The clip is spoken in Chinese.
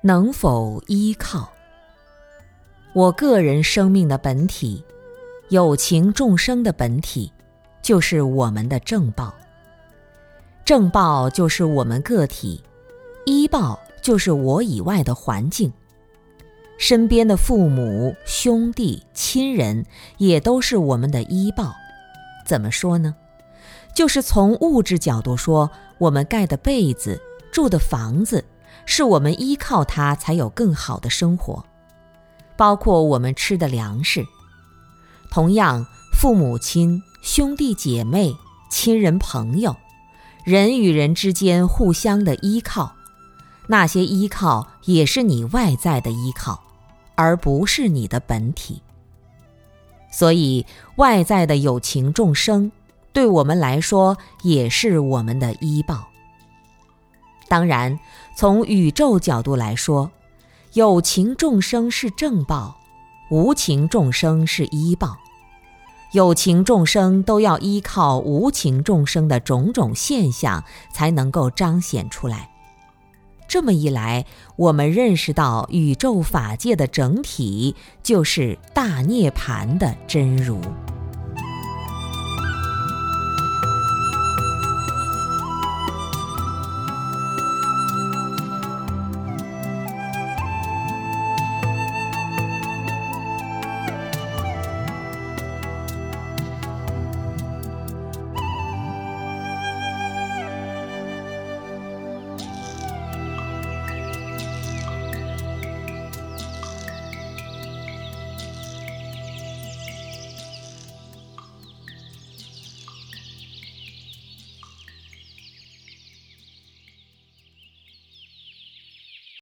能否依靠？我个人生命的本体，有情众生的本体，就是我们的正报。正报就是我们个体，依报就是我以外的环境。身边的父母、兄弟、亲人，也都是我们的依报。怎么说呢？就是从物质角度说，我们盖的被子、住的房子，是我们依靠它才有更好的生活。包括我们吃的粮食。同样，父母亲、兄弟姐妹、亲人朋友，人与人之间互相的依靠，那些依靠也是你外在的依靠。而不是你的本体，所以外在的有情众生，对我们来说也是我们的依报。当然，从宇宙角度来说，有情众生是正报，无情众生是依报。有情众生都要依靠无情众生的种种现象，才能够彰显出来。这么一来，我们认识到宇宙法界的整体就是大涅槃的真如。